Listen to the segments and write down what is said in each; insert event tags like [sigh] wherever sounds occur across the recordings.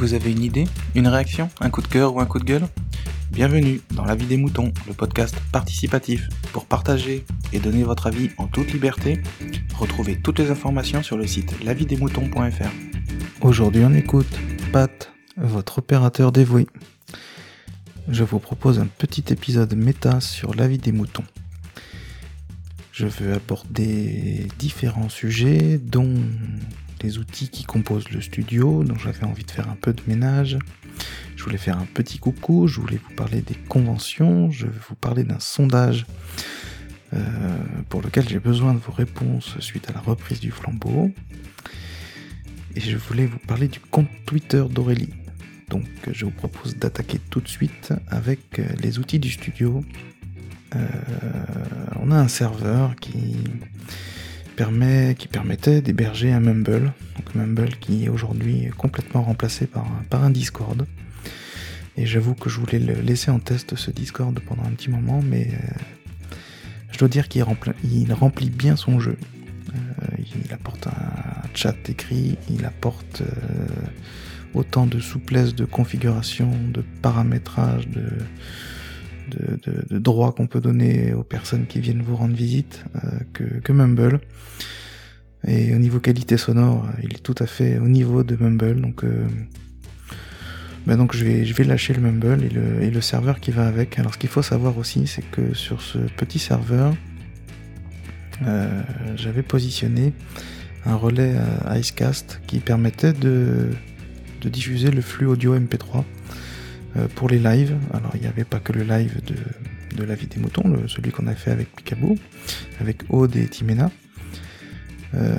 Vous avez une idée Une réaction Un coup de cœur ou un coup de gueule Bienvenue dans La vie des moutons, le podcast participatif pour partager et donner votre avis en toute liberté. Retrouvez toutes les informations sur le site lavidesmoutons.fr. Aujourd'hui on écoute Pat, votre opérateur dévoué. Je vous propose un petit épisode méta sur la vie des moutons. Je veux aborder différents sujets, dont les outils qui composent le studio, donc j'avais envie de faire un peu de ménage. Je voulais faire un petit coucou, je voulais vous parler des conventions, je vais vous parler d'un sondage euh, pour lequel j'ai besoin de vos réponses suite à la reprise du flambeau. Et je voulais vous parler du compte Twitter d'Aurélie. Donc je vous propose d'attaquer tout de suite avec les outils du studio. Euh, on a un serveur qui permet, qui permettait d'héberger un Mumble. Donc Mumble qui est aujourd'hui complètement remplacé par, par un Discord. Et j'avoue que je voulais le laisser en test ce Discord pendant un petit moment, mais euh, je dois dire qu'il remplit, il remplit bien son jeu. Euh, il apporte un chat écrit, il apporte euh, autant de souplesse de configuration, de paramétrage, de, de, droits qu'on peut donner aux personnes qui viennent vous rendre visite que, que Mumble. Et au niveau qualité sonore, il est tout à fait au niveau de Mumble. Donc, euh, ben donc je vais, je vais lâcher le Mumble et le, et le serveur qui va avec. Alors ce qu'il faut savoir aussi, c'est que sur ce petit serveur, euh, j'avais positionné un relais Icecast qui permettait de, de diffuser le flux audio MP3 euh, pour les lives. Alors il n'y avait pas que le live de, de la vie des moutons, celui qu'on a fait avec Picaboo, avec Aude et Timena. Euh,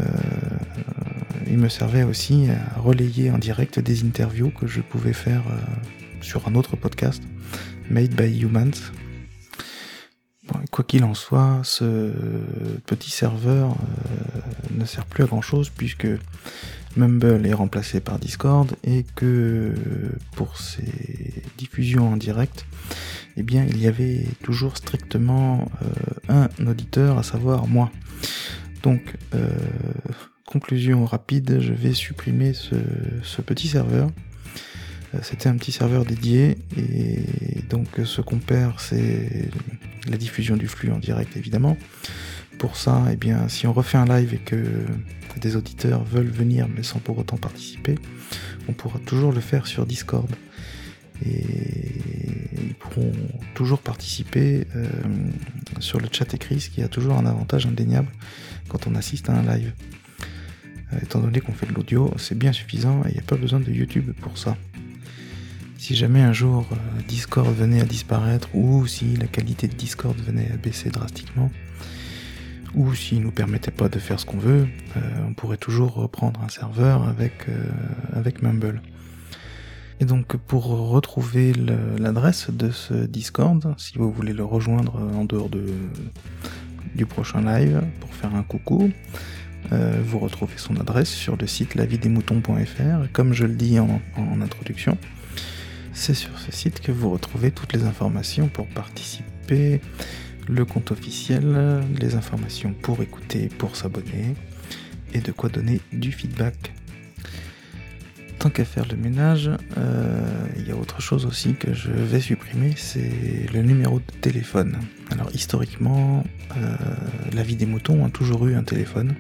il me servait aussi à relayer en direct des interviews que je pouvais faire euh, sur un autre podcast, Made by Humans. quoi qu'il en soit, ce petit serveur euh, ne sert plus à grand chose puisque Mumble est remplacé par Discord et que pour ces diffusions en direct, eh bien, il y avait toujours strictement un auditeur, à savoir moi. Donc, euh, conclusion rapide, je vais supprimer ce, petit serveur. Euh, c'était un petit serveur dédié et donc ce qu'on perd c'est la diffusion du flux en direct évidemment. Pour ça, eh bien, si on refait un live et que des auditeurs veulent venir mais sans pour autant participer, on pourra toujours le faire sur Discord. Et ils pourront toujours participer euh, sur le chat écrit, ce qui a toujours un avantage indéniable quand on assiste à un live. Euh, étant donné qu'on fait de l'audio, c'est bien suffisant et il n'y a pas besoin de YouTube pour ça. Si jamais un jour euh, Discord venait à disparaître ou si la qualité de Discord venait à baisser drastiquement, ou s'il nous permettait pas de faire ce qu'on veut, euh, on pourrait toujours reprendre un serveur avec, avec Mumble. Et donc pour retrouver l'adresse de ce Discord, si vous voulez le rejoindre en dehors de, du prochain live pour faire un coucou. Euh, vous retrouvez son adresse sur le site lavidesmoutons.fr. Comme je le dis en, introduction, c'est sur ce site que vous retrouvez toutes les informations pour participer, le compte officiel, les informations pour écouter, pour s'abonner, et de quoi donner du feedback tant qu'à faire le ménage, euh, il y a autre chose aussi que je vais supprimer, c'est le numéro de téléphone. Alors historiquement, euh, la vie des moutons a toujours eu un téléphone.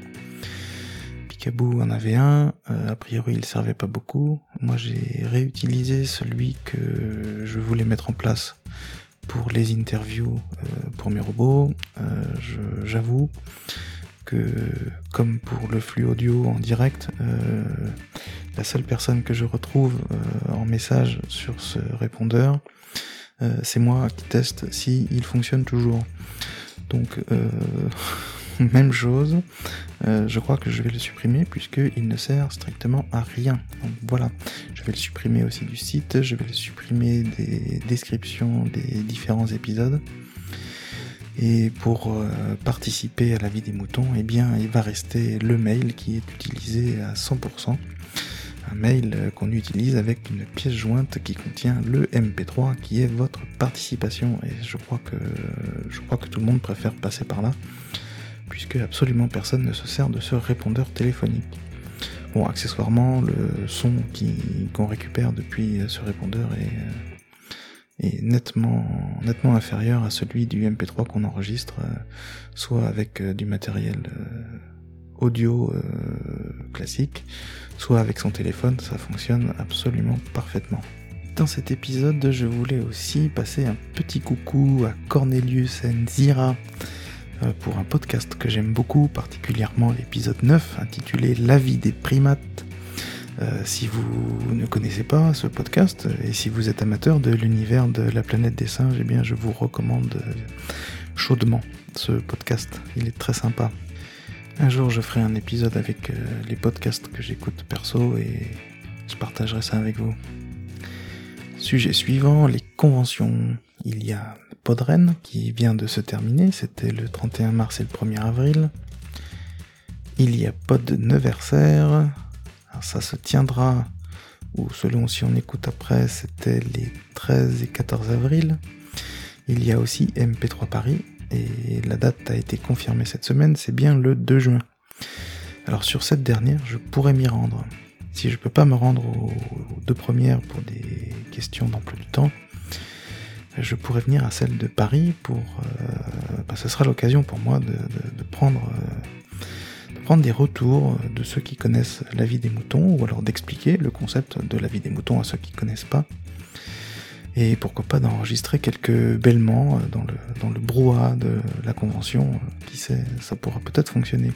Picaboo en avait un, euh, a priori il servait pas beaucoup. Moi j'ai réutilisé celui que je voulais mettre en place pour les interviews pour mes robots. J'avoue que comme pour le flux audio en direct, la seule personne que je retrouve euh, en message sur ce répondeur, euh, c'est moi qui teste si il fonctionne toujours. Donc euh, [laughs] [laughs] même chose, je crois que je vais le supprimer puisqu'il ne sert strictement à rien. Donc voilà, je vais le supprimer aussi du site, je vais le supprimer des descriptions des différents épisodes. Et pour participer à la vie des moutons, eh bien, il va rester le mail qui est utilisé à 100% un mail qu'on utilise avec une pièce jointe qui contient le MP3 qui est votre participation. Et je crois que je crois que tout le monde préfère passer par là puisque absolument personne ne se sert de ce répondeur téléphonique. Bon, accessoirement, le son qu'on récupère depuis ce répondeur est, est, nettement, nettement inférieur à celui du MP3 qu'on enregistre, soit avec du matériel audio classique, soit avec son téléphone, ça fonctionne absolument parfaitement. Dans cet épisode, je voulais aussi passer un petit coucou à Cornelius Nzira euh, pour un podcast que j'aime beaucoup, particulièrement l'épisode 9 intitulé La vie des primates. Euh, si vous ne connaissez pas ce podcast et si vous êtes amateur de l'univers de la planète des singes, eh bien je vous recommande euh, chaudement ce podcast. Il est très sympa. Un jour, je ferai un épisode avec les podcasts que j'écoute perso et je partagerai ça avec vous. Sujet suivant, les conventions. Il y a Podren qui vient de se terminer, c'était le 31 mars et le 1er avril. Il y a Pod Neversaire, ça se tiendra, ou selon si on écoute après, c'était les 13 et 14 avril. Il y a aussi MP3 Paris, et la date a été confirmée cette semaine, c'est bien le 2 juin. Alors sur cette dernière, je pourrais m'y rendre. Si je peux pas me rendre aux, deux premières pour des questions d'emploi du temps, je pourrais venir à celle de Paris pour. Euh, bah, ce sera l'occasion pour moi de, prendre, euh, de prendre des retours de ceux qui connaissent la vie des moutons, ou alors d'expliquer le concept de la vie des moutons à ceux qui connaissent pas. Et pourquoi pas d'enregistrer quelques bêlements dans le, dans le brouhaha de la convention. Qui sait, ça pourra peut-être fonctionner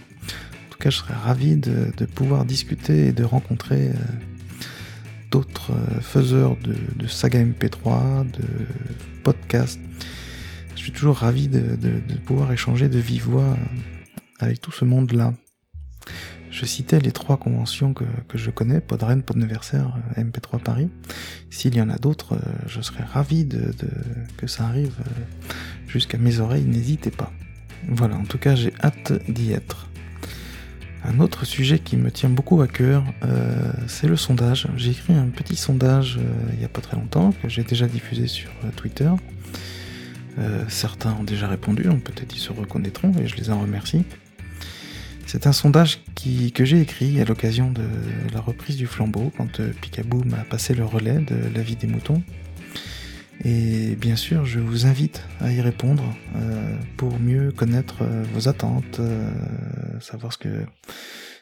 tout cas, je serais ravi de, pouvoir discuter et de rencontrer euh, d'autres euh, faiseurs de, saga MP3, de podcasts. Je suis toujours ravi de, pouvoir échanger de vive voix euh, avec tout ce monde-là. Je citais les trois conventions que, je connais, Podren, Podneversaire, MP3 Paris. S'il y en a d'autres, je serais ravi que ça arrive jusqu'à mes oreilles, n'hésitez pas. Voilà, en tout cas, j'ai hâte d'y être. Un autre sujet qui me tient beaucoup à cœur, euh, c'est le sondage. J'ai écrit un petit sondage euh, il n'y a pas très longtemps, que j'ai déjà diffusé sur euh, Twitter. certains ont déjà répondu, donc peut-être ils se reconnaîtront et je les en remercie. C'est un sondage que j'ai écrit à l'occasion de la reprise du flambeau, quand Picaboo m'a passé le relais de la vie des moutons. Et bien sûr, je vous invite à y répondre pour mieux connaître vos attentes, savoir ce que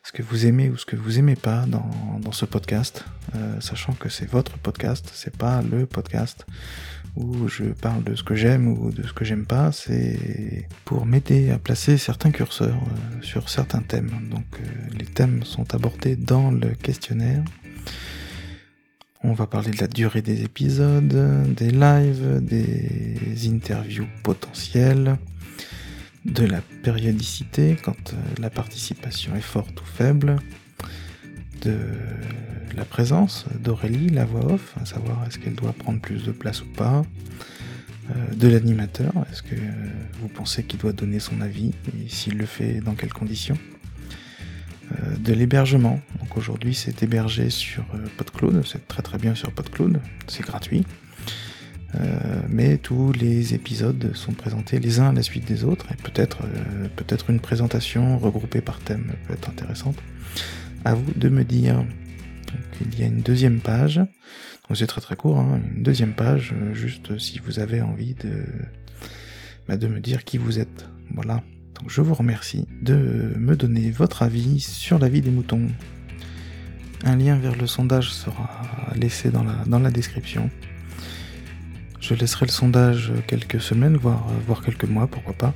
ce que vous aimez ou ce que vous aimez pas dans, dans ce podcast, sachant que c'est votre podcast, c'est pas le podcast où je parle de ce que j'aime ou de ce que j'aime pas, c'est pour m'aider à placer certains curseurs sur certains thèmes. Donc les thèmes sont abordés dans le questionnaire on va parler de la durée des épisodes, des lives, des interviews potentielles, de la périodicité quand euh, la participation est forte ou faible, de la présence d'Aurélie, la voix off, à savoir est-ce qu'elle doit prendre plus de place ou pas, euh, de l'animateur, est-ce que vous pensez qu'il doit donner son avis et s'il le fait dans quelles conditions euh, de l'hébergement. Donc aujourd'hui c'est hébergé sur euh, PodCloud, c'est très très bien sur PodCloud, c'est gratuit. Euh, mais tous les épisodes sont présentés les uns à la suite des autres et peut-être peut-être une présentation regroupée par thème peut être intéressante. À vous de me dire. il y a une deuxième page, c'est très très court, hein. une deuxième page, juste si vous avez envie de, bah, de me dire qui vous êtes. Voilà. Donc je vous remercie de me donner votre avis sur la vie des moutons. Un lien vers le sondage sera laissé dans la, dans la description. Je laisserai le sondage quelques semaines, voire, quelques mois, pourquoi pas.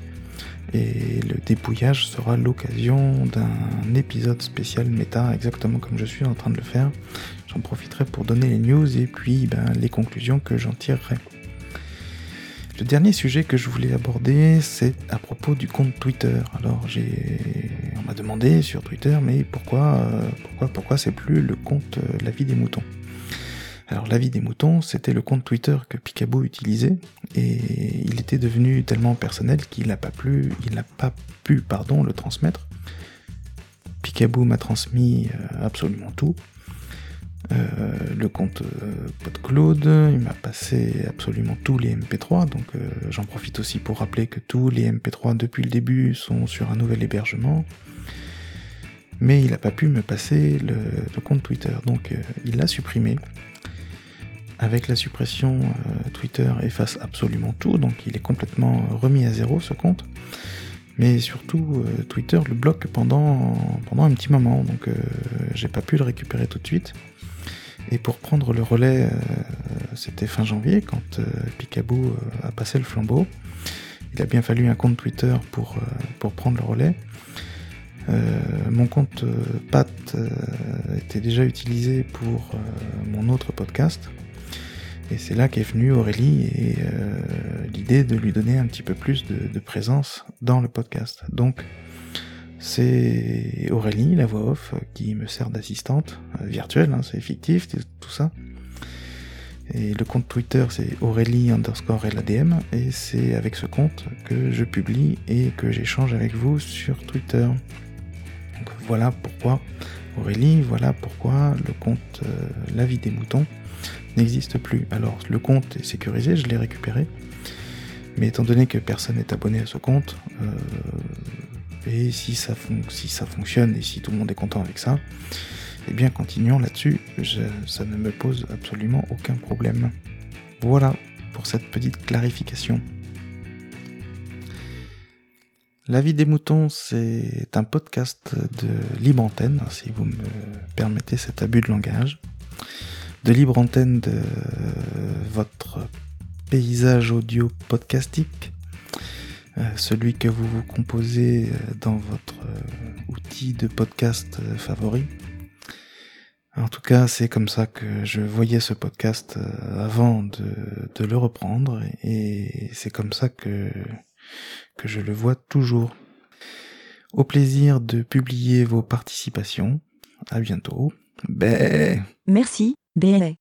Et le dépouillage sera l'occasion d'un épisode spécial méta, exactement comme je suis en train de le faire. J'en profiterai pour donner les news et puis ben, les conclusions que j'en tirerai. Le dernier sujet que je voulais aborder, c'est à propos du compte Twitter. Alors, j'ai, on m'a demandé sur Twitter, mais pourquoi, euh, pourquoi, pourquoi c'est plus le compte euh, La vie des moutons? Alors la vie des moutons, c'était le compte Twitter que Picaboo utilisait et il était devenu tellement personnel qu'il n'a pas pu, pardon, le transmettre. Picaboo m'a transmis euh, absolument tout, euh, le compte euh, il m'a passé absolument tous les MP3, donc euh, j'en profite aussi pour rappeler que tous les MP3 depuis le début sont sur un nouvel hébergement. mais il n'a pas pu me passer le, compte Twitter. Donc il l'a supprimé. Avec la suppression, Twitter efface absolument tout, donc il est complètement remis à zéro ce compte. Mais surtout, Twitter le bloque pendant, pendant un petit moment, donc j'ai pas pu le récupérer tout de suite. Et pour prendre le relais, euh, c'était fin janvier, quand euh, Picaboo euh, a passé le flambeau. Il a bien fallu un compte Twitter pour, pour prendre le relais. mon compte Pat était déjà utilisé pour mon autre podcast. Et c'est là qu'est venue Aurélie et l'idée de lui donner un petit peu plus de, de présence dans le podcast. Donc c'est Aurélie, la voix off, qui me sert d'assistante euh, virtuelle, hein, c'est fictif, tout ça. Et le compte Twitter, c'est Aurélie underscore LADM, et c'est avec ce compte que je publie et que j'échange avec vous sur Twitter. Donc voilà pourquoi Aurélie, voilà pourquoi le compte euh, La vie des moutons n'existe plus. Alors le compte est sécurisé, je l'ai récupéré, mais étant donné que personne n'est abonné à ce compte, euh, et si ça, si ça fonctionne et si tout le monde est content avec ça, eh bien continuons là-dessus, ça ne me pose absolument aucun problème. Voilà pour cette petite clarification. La vie des moutons, c'est un podcast de libre antenne, si vous me permettez cet abus de langage, de libre antenne de votre paysage audio podcastique euh, celui que vous vous composez euh, dans votre euh, outil de podcast favori. En tout cas, c'est comme ça que je voyais ce podcast avant de, le reprendre et c'est comme ça que, je le vois toujours. Au plaisir de publier vos participations. À bientôt. Bé. Merci, B